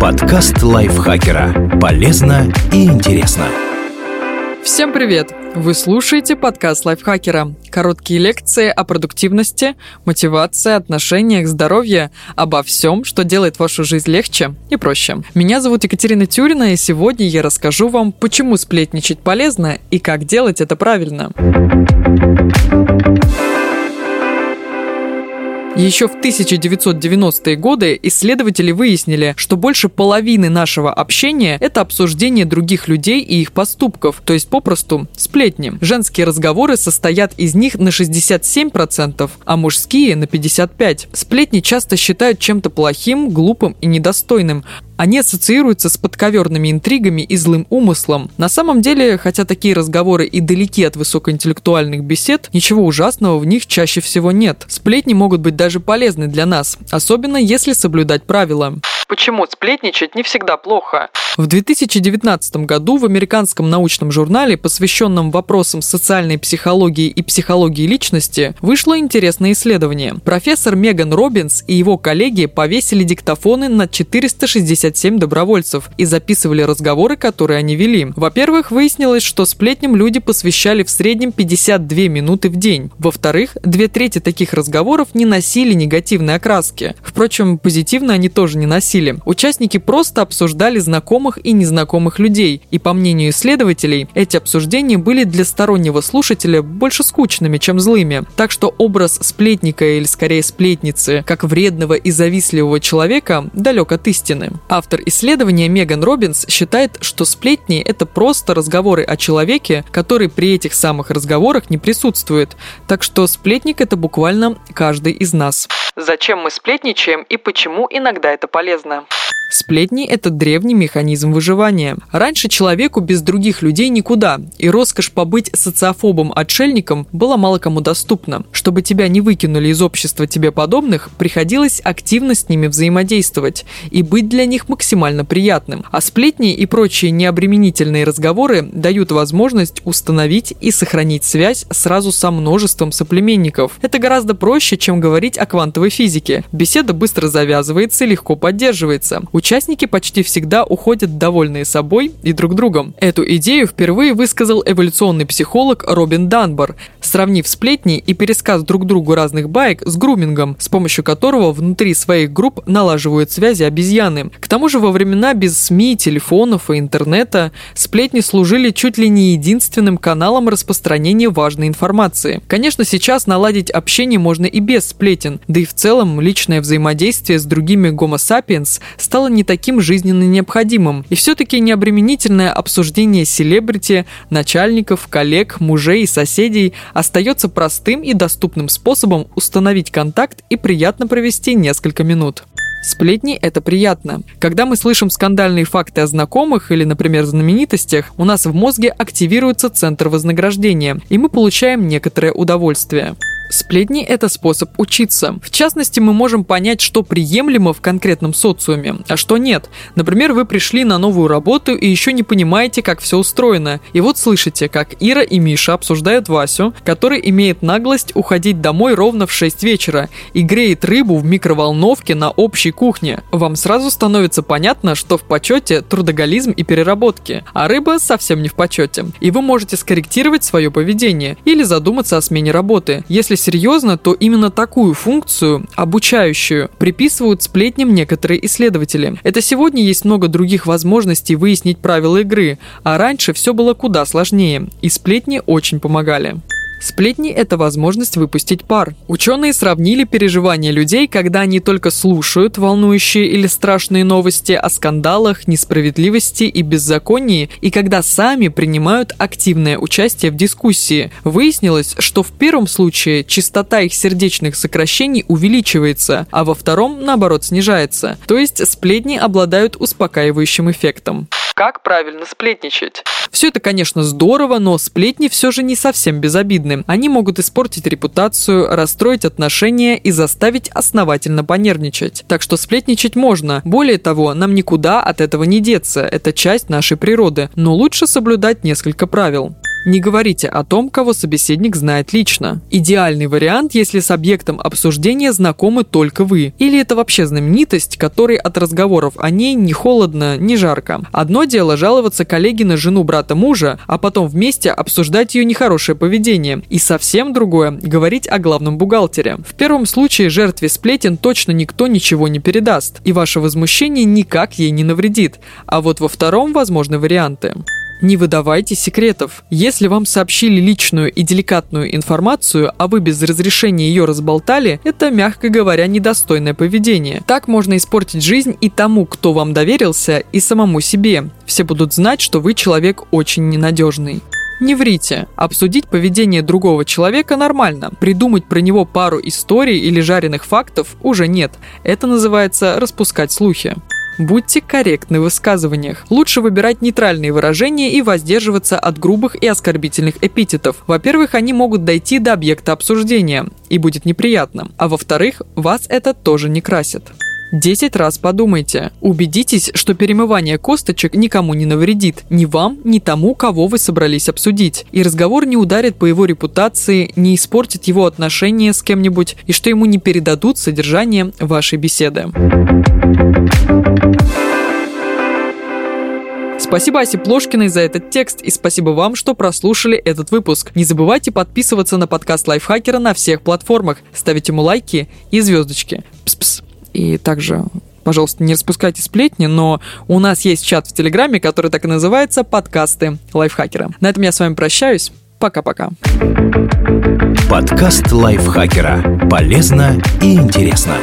Подкаст лайфхакера. Полезно и интересно. Всем привет! Вы слушаете подкаст лайфхакера. Короткие лекции о продуктивности, мотивации, отношениях, здоровье, обо всем, что делает вашу жизнь легче и проще. Меня зовут Екатерина Тюрина, и сегодня я расскажу вам, почему сплетничать полезно и как делать это правильно. Еще в 1990-е годы исследователи выяснили, что больше половины нашего общения – это обсуждение других людей и их поступков, то есть попросту сплетни. Женские разговоры состоят из них на 67%, а мужские – на 55%. Сплетни часто считают чем-то плохим, глупым и недостойным, они ассоциируются с подковерными интригами и злым умыслом. На самом деле, хотя такие разговоры и далеки от высокоинтеллектуальных бесед, ничего ужасного в них чаще всего нет. Сплетни могут быть даже полезны для нас, особенно если соблюдать правила. Почему сплетничать не всегда плохо? В 2019 году в американском научном журнале, посвященном вопросам социальной психологии и психологии личности, вышло интересное исследование. Профессор Меган Робинс и его коллеги повесили диктофоны на 467 добровольцев и записывали разговоры, которые они вели. Во-первых, выяснилось, что сплетням люди посвящали в среднем 52 минуты в день. Во-вторых, две трети таких разговоров не носили негативной окраски. Впрочем, позитивно они тоже не носили происходили. Участники просто обсуждали знакомых и незнакомых людей, и по мнению исследователей, эти обсуждения были для стороннего слушателя больше скучными, чем злыми. Так что образ сплетника или скорее сплетницы, как вредного и завистливого человека, далек от истины. Автор исследования Меган Робинс считает, что сплетни – это просто разговоры о человеке, который при этих самых разговорах не присутствует. Так что сплетник – это буквально каждый из нас. Зачем мы сплетничаем и почему иногда это полезно? Сплетни – это древний механизм выживания. Раньше человеку без других людей никуда, и роскошь побыть социофобом-отшельником была мало кому доступна. Чтобы тебя не выкинули из общества тебе подобных, приходилось активно с ними взаимодействовать и быть для них максимально приятным. А сплетни и прочие необременительные разговоры дают возможность установить и сохранить связь сразу со множеством соплеменников. Это гораздо проще, чем говорить о квантовой физике. Беседа быстро завязывается и легко поддерживается. Участники почти всегда уходят довольные собой и друг другом. Эту идею впервые высказал эволюционный психолог Робин Данбар, сравнив сплетни и пересказ друг другу разных баек с грумингом, с помощью которого внутри своих групп налаживают связи обезьяны. К тому же во времена без СМИ, телефонов и интернета сплетни служили чуть ли не единственным каналом распространения важной информации. Конечно, сейчас наладить общение можно и без сплетен, да и в целом личное взаимодействие с другими гомо сапиенс стало не таким жизненно необходимым. И все-таки необременительное обсуждение селебрити, начальников, коллег, мужей и соседей остается простым и доступным способом установить контакт и приятно провести несколько минут. Сплетни – это приятно. Когда мы слышим скандальные факты о знакомых или, например, знаменитостях, у нас в мозге активируется центр вознаграждения, и мы получаем некоторое удовольствие. Сплетни – это способ учиться. В частности, мы можем понять, что приемлемо в конкретном социуме, а что нет. Например, вы пришли на новую работу и еще не понимаете, как все устроено. И вот слышите, как Ира и Миша обсуждают Васю, который имеет наглость уходить домой ровно в 6 вечера и греет рыбу в микроволновке на общей кухне. Вам сразу становится понятно, что в почете трудоголизм и переработки, а рыба совсем не в почете. И вы можете скорректировать свое поведение или задуматься о смене работы, если серьезно, то именно такую функцию, обучающую, приписывают сплетням некоторые исследователи. Это сегодня есть много других возможностей выяснить правила игры, а раньше все было куда сложнее, и сплетни очень помогали. Сплетни – это возможность выпустить пар. Ученые сравнили переживания людей, когда они только слушают волнующие или страшные новости о скандалах, несправедливости и беззаконии, и когда сами принимают активное участие в дискуссии. Выяснилось, что в первом случае частота их сердечных сокращений увеличивается, а во втором, наоборот, снижается. То есть сплетни обладают успокаивающим эффектом. Как правильно сплетничать? Все это, конечно, здорово, но сплетни все же не совсем безобидны. Они могут испортить репутацию, расстроить отношения и заставить основательно понервничать. Так что сплетничать можно. Более того, нам никуда от этого не деться. Это часть нашей природы. Но лучше соблюдать несколько правил. Не говорите о том, кого собеседник знает лично. Идеальный вариант, если с объектом обсуждения знакомы только вы. Или это вообще знаменитость, которой от разговоров о ней не холодно, не жарко. Одно дело жаловаться коллеге на жену брата мужа, а потом вместе обсуждать ее нехорошее поведение. И совсем другое – говорить о главном бухгалтере. В первом случае жертве сплетен точно никто ничего не передаст, и ваше возмущение никак ей не навредит. А вот во втором возможны варианты. Не выдавайте секретов. Если вам сообщили личную и деликатную информацию, а вы без разрешения ее разболтали, это, мягко говоря, недостойное поведение. Так можно испортить жизнь и тому, кто вам доверился, и самому себе. Все будут знать, что вы человек очень ненадежный. Не врите. Обсудить поведение другого человека нормально. Придумать про него пару историй или жареных фактов уже нет. Это называется распускать слухи. Будьте корректны в высказываниях. Лучше выбирать нейтральные выражения и воздерживаться от грубых и оскорбительных эпитетов. Во-первых, они могут дойти до объекта обсуждения, и будет неприятно. А во-вторых, вас это тоже не красит. 10 раз подумайте. Убедитесь, что перемывание косточек никому не навредит. Ни вам, ни тому, кого вы собрались обсудить. И разговор не ударит по его репутации, не испортит его отношения с кем-нибудь, и что ему не передадут содержание вашей беседы. Спасибо Асе Плошкиной за этот текст и спасибо вам, что прослушали этот выпуск. Не забывайте подписываться на подкаст Лайфхакера на всех платформах, ставить ему лайки и звездочки. Пс-пс. И также пожалуйста, не распускайте сплетни, но у нас есть чат в Телеграме, который так и называется «Подкасты лайфхакера». На этом я с вами прощаюсь. Пока-пока. Подкаст лайфхакера. Полезно и интересно.